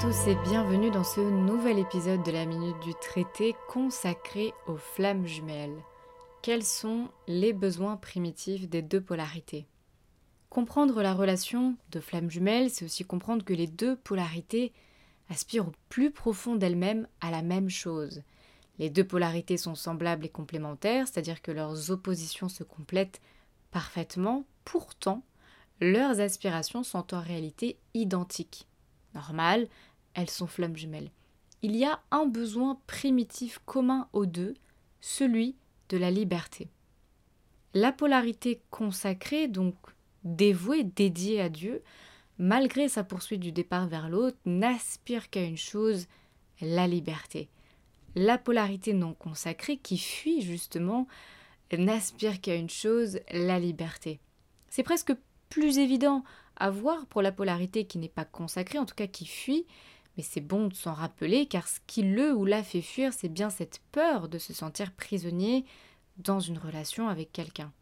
tous et bienvenue dans ce nouvel épisode de la Minute du Traité consacré aux flammes jumelles. Quels sont les besoins primitifs des deux polarités? Comprendre la relation de flammes jumelles, c'est aussi comprendre que les deux polarités aspirent au plus profond d'elles-mêmes à la même chose. Les deux polarités sont semblables et complémentaires, c'est-à-dire que leurs oppositions se complètent parfaitement, pourtant, leurs aspirations sont en réalité identiques. Normal, elles sont flammes jumelles. Il y a un besoin primitif commun aux deux, celui de la liberté. La polarité consacrée, donc dévouée, dédiée à Dieu, malgré sa poursuite du départ vers l'autre, n'aspire qu'à une chose, la liberté. La polarité non consacrée, qui fuit justement, n'aspire qu'à une chose, la liberté. C'est presque plus évident à voir pour la polarité qui n'est pas consacrée, en tout cas qui fuit, mais c'est bon de s'en rappeler car ce qui le ou la fait fuir, c'est bien cette peur de se sentir prisonnier dans une relation avec quelqu'un.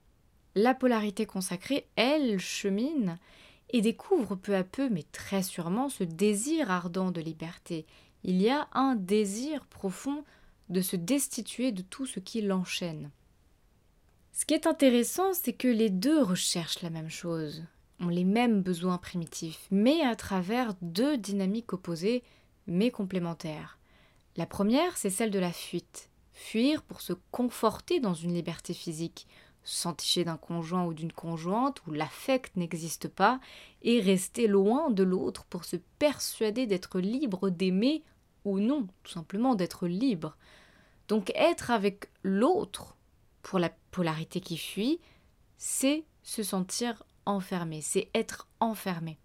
La polarité consacrée, elle, chemine et découvre peu à peu, mais très sûrement, ce désir ardent de liberté. Il y a un désir profond de se destituer de tout ce qui l'enchaîne. Ce qui est intéressant, c'est que les deux recherchent la même chose ont les mêmes besoins primitifs, mais à travers deux dynamiques opposées, mais complémentaires. La première, c'est celle de la fuite. Fuir pour se conforter dans une liberté physique, s'enticher d'un conjoint ou d'une conjointe où l'affect n'existe pas, et rester loin de l'autre pour se persuader d'être libre d'aimer ou non, tout simplement d'être libre. Donc être avec l'autre, pour la polarité qui fuit, c'est se sentir enfermé, c'est être enfermé.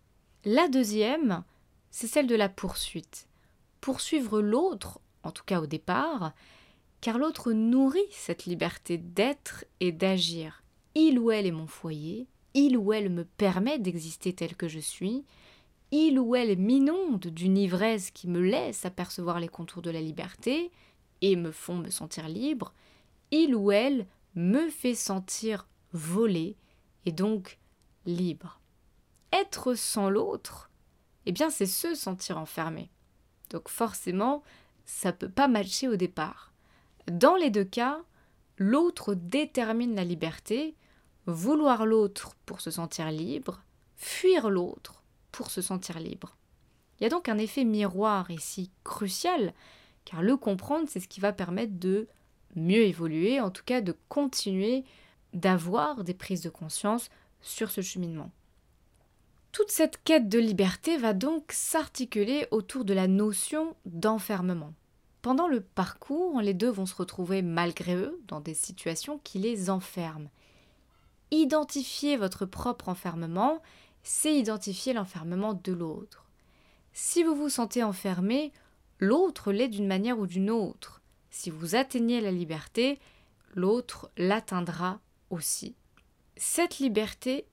La deuxième, c'est celle de la poursuite. Poursuivre l'autre, en tout cas au départ, car l'autre nourrit cette liberté d'être et d'agir. Il ou elle est mon foyer, il ou elle me permet d'exister tel que je suis, il ou elle m'inonde d'une ivresse qui me laisse apercevoir les contours de la liberté et me font me sentir libre, il ou elle me fait sentir voler et donc libre. Être sans l'autre, eh bien c'est se sentir enfermé. Donc forcément, ça peut pas matcher au départ. Dans les deux cas, l'autre détermine la liberté, vouloir l'autre pour se sentir libre, fuir l'autre pour se sentir libre. Il y a donc un effet miroir ici crucial, car le comprendre, c'est ce qui va permettre de mieux évoluer, en tout cas de continuer d'avoir des prises de conscience sur ce cheminement. Toute cette quête de liberté va donc s'articuler autour de la notion d'enfermement. Pendant le parcours, les deux vont se retrouver malgré eux dans des situations qui les enferment. Identifier votre propre enfermement, c'est identifier l'enfermement de l'autre. Si vous vous sentez enfermé, l'autre l'est d'une manière ou d'une autre. Si vous atteignez la liberté, l'autre l'atteindra aussi. Cette liberté,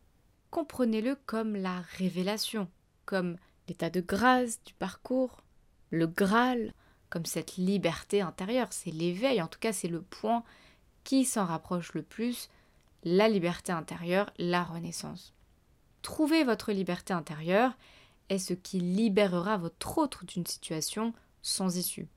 comprenez-le comme la révélation, comme l'état de grâce du parcours, le Graal, comme cette liberté intérieure, c'est l'éveil, en tout cas c'est le point qui s'en rapproche le plus, la liberté intérieure, la renaissance. Trouver votre liberté intérieure est ce qui libérera votre autre d'une situation sans issue.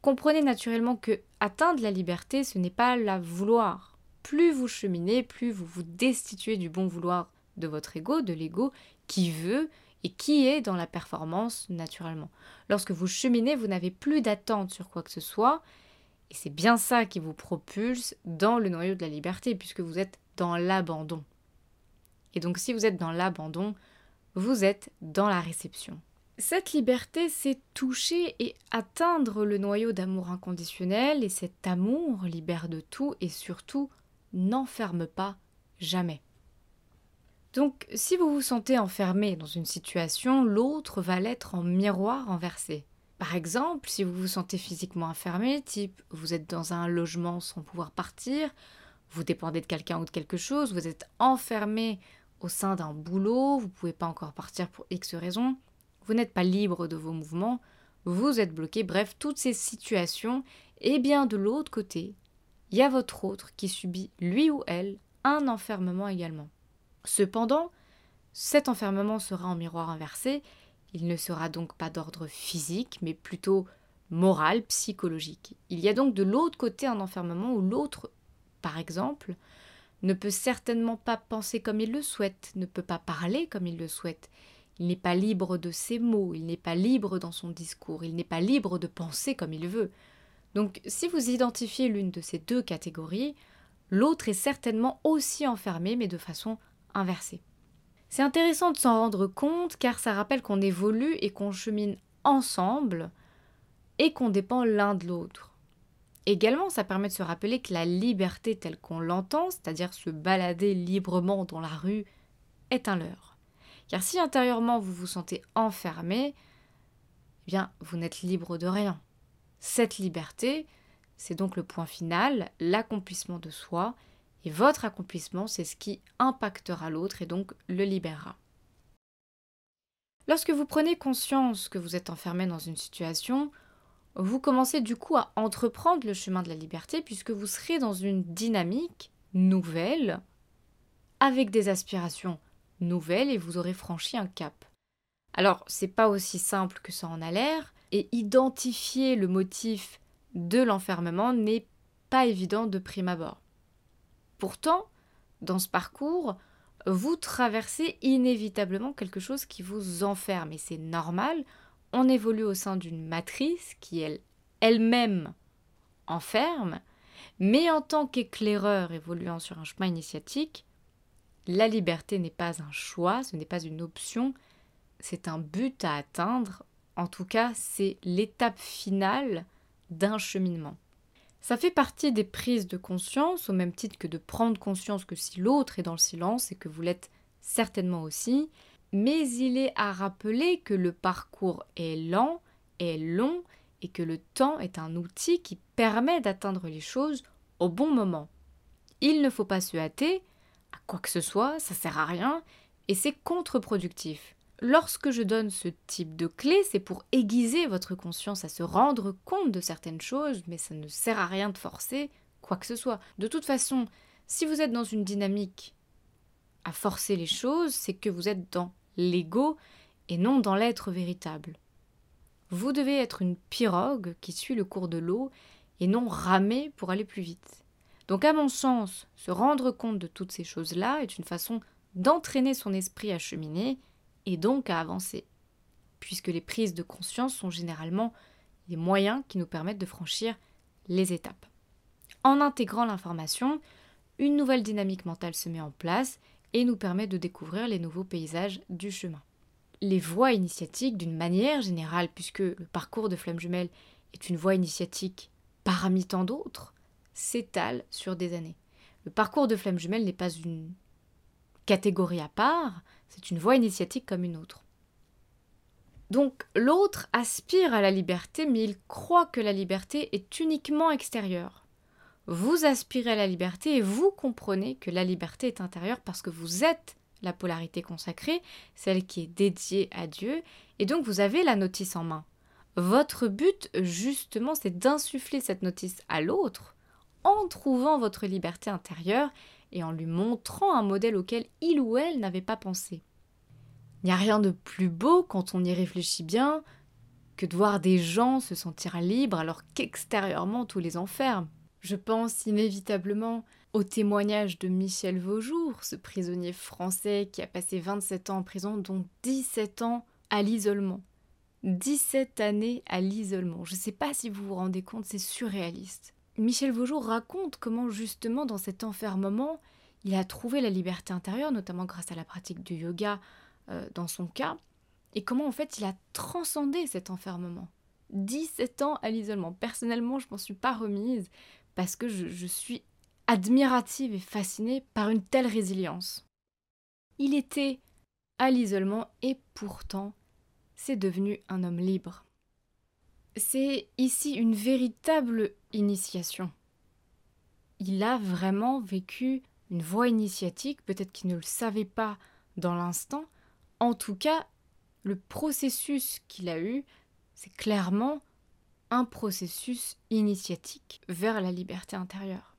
Comprenez naturellement que atteindre la liberté, ce n'est pas la vouloir, plus vous cheminez, plus vous vous destituez du bon vouloir de votre ego, de l'ego qui veut et qui est dans la performance naturellement. Lorsque vous cheminez, vous n'avez plus d'attente sur quoi que ce soit, et c'est bien ça qui vous propulse dans le noyau de la liberté, puisque vous êtes dans l'abandon. Et donc si vous êtes dans l'abandon, vous êtes dans la réception. Cette liberté, c'est toucher et atteindre le noyau d'amour inconditionnel, et cet amour libère de tout et surtout n'enferme pas jamais. Donc, si vous vous sentez enfermé dans une situation, l'autre va l'être en miroir renversé. Par exemple, si vous vous sentez physiquement enfermé, type vous êtes dans un logement sans pouvoir partir, vous dépendez de quelqu'un ou de quelque chose, vous êtes enfermé au sein d'un boulot, vous ne pouvez pas encore partir pour X raisons, vous n'êtes pas libre de vos mouvements, vous êtes bloqué, bref, toutes ces situations, et bien de l'autre côté, il y a votre autre qui subit, lui ou elle, un enfermement également. Cependant, cet enfermement sera en miroir inversé, Il ne sera donc pas d'ordre physique, mais plutôt moral, psychologique. Il y a donc de l'autre côté un enfermement où l'autre, par exemple, ne peut certainement pas penser comme il le souhaite, ne peut pas parler comme il le souhaite. Il n'est pas libre de ses mots, il n'est pas libre dans son discours, il n'est pas libre de penser comme il veut. Donc si vous identifiez l'une de ces deux catégories, l'autre est certainement aussi enfermé, mais de façon inversée. C'est intéressant de s'en rendre compte car ça rappelle qu'on évolue et qu'on chemine ensemble et qu'on dépend l'un de l'autre. Également, ça permet de se rappeler que la liberté telle qu'on l'entend, c'est-à-dire se balader librement dans la rue, est un leurre. Car si intérieurement vous vous sentez enfermé, eh bien, vous n'êtes libre de rien. Cette liberté, c'est donc le point final, l'accomplissement de soi, et votre accomplissement, c'est ce qui impactera l'autre et donc le libérera. Lorsque vous prenez conscience que vous êtes enfermé dans une situation, vous commencez du coup à entreprendre le chemin de la liberté puisque vous serez dans une dynamique nouvelle, avec des aspirations nouvelles et vous aurez franchi un cap. Alors, c'est pas aussi simple que ça en a l'air, et identifier le motif de l'enfermement n'est pas évident de prime abord. Pourtant, dans ce parcours, vous traversez inévitablement quelque chose qui vous enferme, et c'est normal, on évolue au sein d'une matrice qui, elle, elle-même, enferme, mais en tant qu'éclaireur évoluant sur un chemin initiatique, la liberté n'est pas un choix, ce n'est pas une option, c'est un but à atteindre, en tout cas c'est l'étape finale d'un cheminement. Ça fait partie des prises de conscience, au même titre que de prendre conscience que si l'autre est dans le silence et que vous l'êtes certainement aussi, mais il est à rappeler que le parcours est lent, est long, et que le temps est un outil qui permet d'atteindre les choses au bon moment. Il ne faut pas se hâter à quoi que ce soit, ça sert à rien, et c'est contre-productif. Lorsque je donne ce type de clé, c'est pour aiguiser votre conscience à se rendre compte de certaines choses, mais ça ne sert à rien de forcer quoi que ce soit. De toute façon, si vous êtes dans une dynamique à forcer les choses, c'est que vous êtes dans l'ego et non dans l'être véritable. Vous devez être une pirogue qui suit le cours de l'eau et non ramer pour aller plus vite. Donc à mon sens, se rendre compte de toutes ces choses-là est une façon d'entraîner son esprit à cheminer et donc à avancer, puisque les prises de conscience sont généralement les moyens qui nous permettent de franchir les étapes. En intégrant l'information, une nouvelle dynamique mentale se met en place et nous permet de découvrir les nouveaux paysages du chemin. Les voies initiatiques, d'une manière générale, puisque le parcours de Flamme Jumelle est une voie initiatique parmi tant d'autres, s'étalent sur des années. Le parcours de Flamme Jumelle n'est pas une catégorie à part, c'est une voie initiatique comme une autre. Donc l'autre aspire à la liberté, mais il croit que la liberté est uniquement extérieure. Vous aspirez à la liberté et vous comprenez que la liberté est intérieure parce que vous êtes la polarité consacrée, celle qui est dédiée à Dieu, et donc vous avez la notice en main. Votre but, justement, c'est d'insuffler cette notice à l'autre en trouvant votre liberté intérieure et en lui montrant un modèle auquel il ou elle n'avait pas pensé. Il n'y a rien de plus beau quand on y réfléchit bien que de voir des gens se sentir libres alors qu'extérieurement tout les enferme. Je pense inévitablement au témoignage de Michel Vaujour, ce prisonnier français qui a passé 27 ans en prison, dont 17 ans à l'isolement. 17 années à l'isolement. Je ne sais pas si vous vous rendez compte, c'est surréaliste. Michel Vaujour raconte comment justement dans cet enfermement, il a trouvé la liberté intérieure, notamment grâce à la pratique du yoga euh, dans son cas, et comment en fait il a transcendé cet enfermement. 17 ans à l'isolement. Personnellement, je m'en suis pas remise parce que je, suis admirative et fascinée par une telle résilience. Il était à l'isolement et pourtant c'est devenu un homme libre. C'est ici une véritable initiation. Il a vraiment vécu une voie initiatique, peut-être qu'il ne le savait pas dans l'instant. En tout cas, le processus qu'il a eu, c'est clairement un processus initiatique vers la liberté intérieure.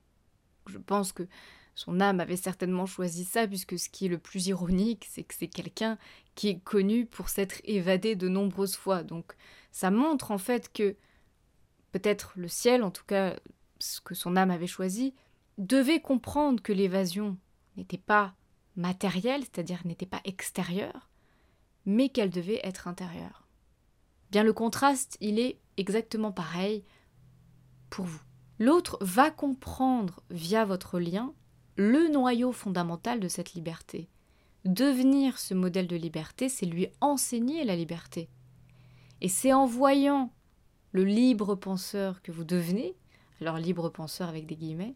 Je pense que son âme avait certainement choisi ça, puisque ce qui est le plus ironique, c'est que c'est quelqu'un qui est connu pour s'être évadé de nombreuses fois. Donc ça montre en fait que peut-être le ciel, en tout cas ce que son âme avait choisi, devait comprendre que l'évasion n'était pas matérielle, c'est-à-dire n'était pas extérieure, mais qu'elle devait être intérieure. Bien le contraste, il est exactement pareil pour vous. L'autre va comprendre via votre lien le noyau fondamental de cette liberté. Devenir ce modèle de liberté, c'est lui enseigner la liberté. Et c'est en voyant le libre penseur que vous devenez, alors libre penseur avec des guillemets,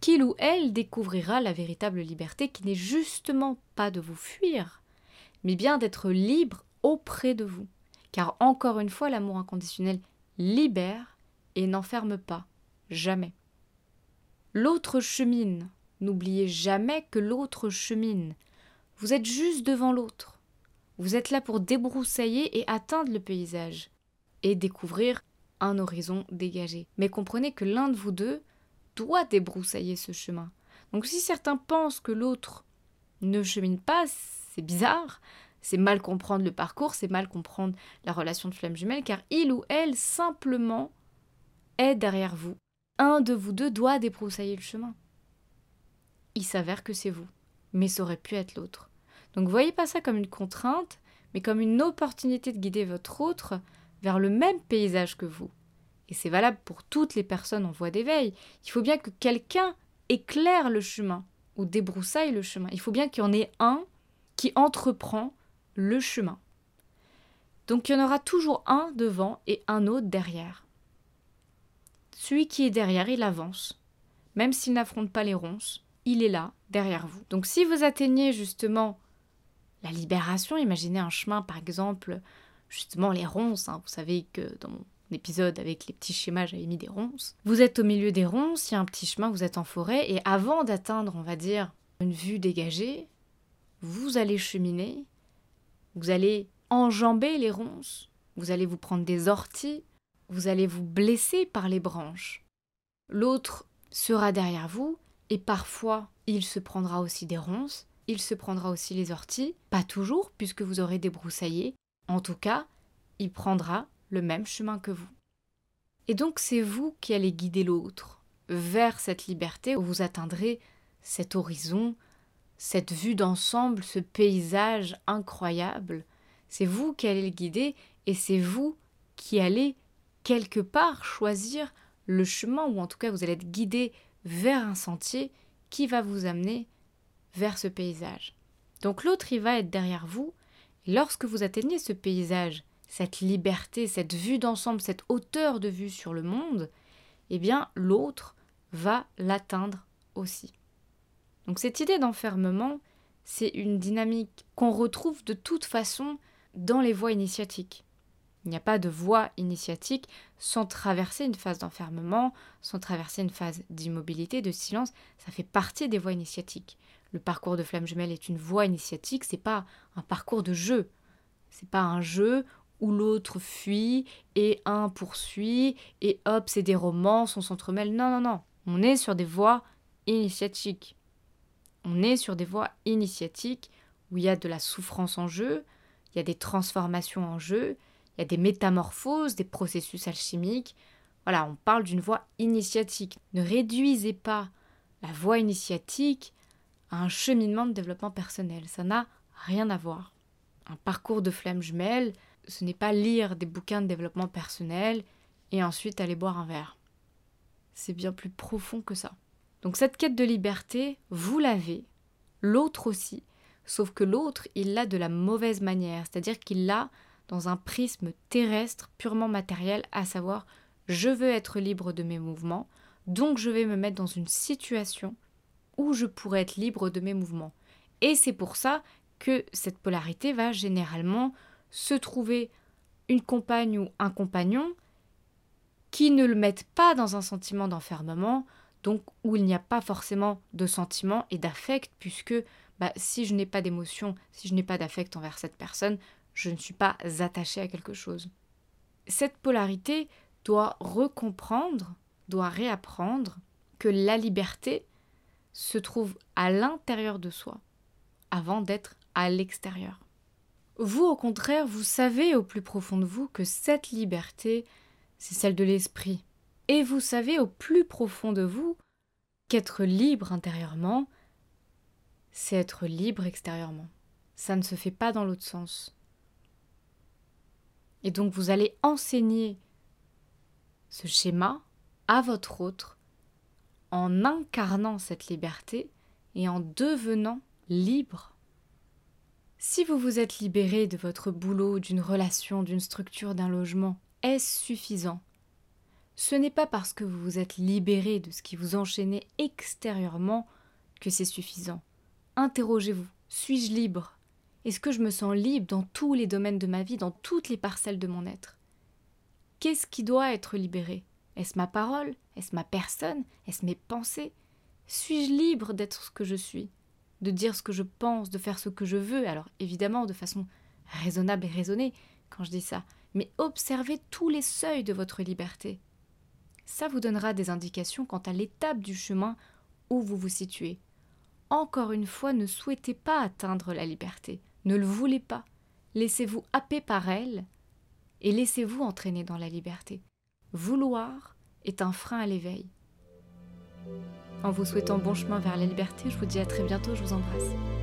qu'il ou elle découvrira la véritable liberté qui n'est justement pas de vous fuir, mais bien d'être libre auprès de vous. Car encore une fois, l'amour inconditionnel libère et n'enferme pas, jamais. L'autre chemine N'oubliez jamais que l'autre chemine. Vous êtes juste devant l'autre. Vous êtes là pour débroussailler et atteindre le paysage et découvrir un horizon dégagé. Mais comprenez que l'un de vous deux doit débroussailler ce chemin. Donc si certains pensent que l'autre ne chemine pas, c'est bizarre, c'est mal comprendre le parcours, c'est mal comprendre la relation de flamme jumelle, car il ou elle simplement est derrière vous. Un de vous deux doit débroussailler le chemin il s'avère que c'est vous. Mais ça aurait pu être l'autre. Donc voyez pas ça comme une contrainte, mais comme une opportunité de guider votre autre vers le même paysage que vous. Et c'est valable pour toutes les personnes en voie d'éveil. Il faut bien que quelqu'un éclaire le chemin ou débroussaille le chemin. Il faut bien qu'il y en ait un qui entreprend le chemin. Donc il y en aura toujours un devant et un autre derrière. Celui qui est derrière, il avance, même s'il n'affronte pas les ronces, il est là, derrière vous. Donc si vous atteignez justement la libération, imaginez un chemin par exemple, justement les ronces, hein. vous savez que dans mon épisode avec les petits schémas j'avais mis des ronces. Vous êtes au milieu des ronces, il y a un petit chemin, vous êtes en forêt, et avant d'atteindre, on va dire, une vue dégagée, vous allez cheminer, vous allez enjamber les ronces, vous allez vous prendre des orties, vous allez vous blesser par les branches. L'autre sera derrière vous, et parfois, il se prendra aussi des ronces, il se prendra aussi les orties, pas toujours, puisque vous aurez débroussaillé. En tout cas, il prendra le même chemin que vous. Et donc c'est vous qui allez guider l'autre vers cette liberté où vous atteindrez cet horizon, cette vue d'ensemble, ce paysage incroyable. C'est vous qui allez le guider et c'est vous qui allez quelque part choisir le chemin, ou en tout cas vous allez être guidé vers un sentier qui va vous amener vers ce paysage. Donc l'autre, il va être derrière vous. Lorsque vous atteignez ce paysage, cette liberté, cette vue d'ensemble, cette hauteur de vue sur le monde, eh bien l'autre va l'atteindre aussi. Donc cette idée d'enfermement, c'est une dynamique qu'on retrouve de toute façon dans les voies initiatiques. Il n'y a pas de voie initiatique sans traverser une phase d'enfermement, sans traverser une phase d'immobilité, de silence. Ça fait partie des voies initiatiques. Le parcours de flamme jumelle est une voie initiatique, c'est pas un parcours de jeu. C'est pas un jeu où l'autre fuit et un poursuit et hop, c'est des romances, on s'entremêle. Non, non, non. On est sur des voies initiatiques. On est sur des voies initiatiques où il y a de la souffrance en jeu, il y a des transformations en jeu, il y a des métamorphoses, des processus alchimiques. Voilà, on parle d'une voie initiatique. Ne réduisez pas la voie initiatique à un cheminement de développement personnel. Ça n'a rien à voir. Un parcours de flamme jumelle, ce n'est pas lire des bouquins de développement personnel et ensuite aller boire un verre. C'est bien plus profond que ça. Donc cette quête de liberté, vous l'avez, l'autre aussi, sauf que l'autre, il l'a de la mauvaise manière, c'est-à-dire qu'il l'a dans un prisme terrestre purement matériel, à savoir je veux être libre de mes mouvements, donc je vais me mettre dans une situation où je pourrais être libre de mes mouvements. Et c'est pour ça que cette polarité va généralement se trouver une compagne ou un compagnon qui ne le mettent pas dans un sentiment d'enfermement, donc où il n'y a pas forcément de sentiment et d'affect, puisque bah, si je n'ai pas d'émotion, si je n'ai pas d'affect envers cette personne, je ne suis pas attaché à quelque chose. Cette polarité doit recomprendre, doit réapprendre que la liberté, se trouve à l'intérieur de soi avant d'être à l'extérieur. Vous, au contraire, vous savez au plus profond de vous que cette liberté, c'est celle de l'esprit. Et vous savez au plus profond de vous qu'être libre intérieurement, c'est être libre extérieurement. Ça ne se fait pas dans l'autre sens. Et donc vous allez enseigner ce schéma à votre autre en incarnant cette liberté et en devenant libre. Si vous vous êtes libéré de votre boulot, d'une relation, d'une structure, d'un logement, est-ce suffisant? Ce n'est pas parce que vous vous êtes libéré de ce qui vous enchaînait extérieurement que c'est suffisant. Interrogez-vous, suis-je libre? Est-ce que je me sens libre dans tous les domaines de ma vie, dans toutes les parcelles de mon être? Qu'est-ce qui doit être libéré? Est-ce ma parole? Est-ce ma personne? Est-ce mes pensées? Suis-je libre d'être ce que je suis? De dire ce que je pense, de faire ce que je veux? Alors évidemment de façon raisonnable et raisonnée quand je dis ça, mais observez tous les seuils de votre liberté. Ça vous donnera des indications quant à l'étape du chemin où vous vous situez. Encore une fois, ne souhaitez pas atteindre la liberté, ne le voulez pas. Laissez-vous happer par elle et laissez-vous entraîner dans la liberté. Vouloir est un frein à l'éveil. En vous souhaitant bon chemin vers la liberté, je vous dis à très bientôt, je vous embrasse.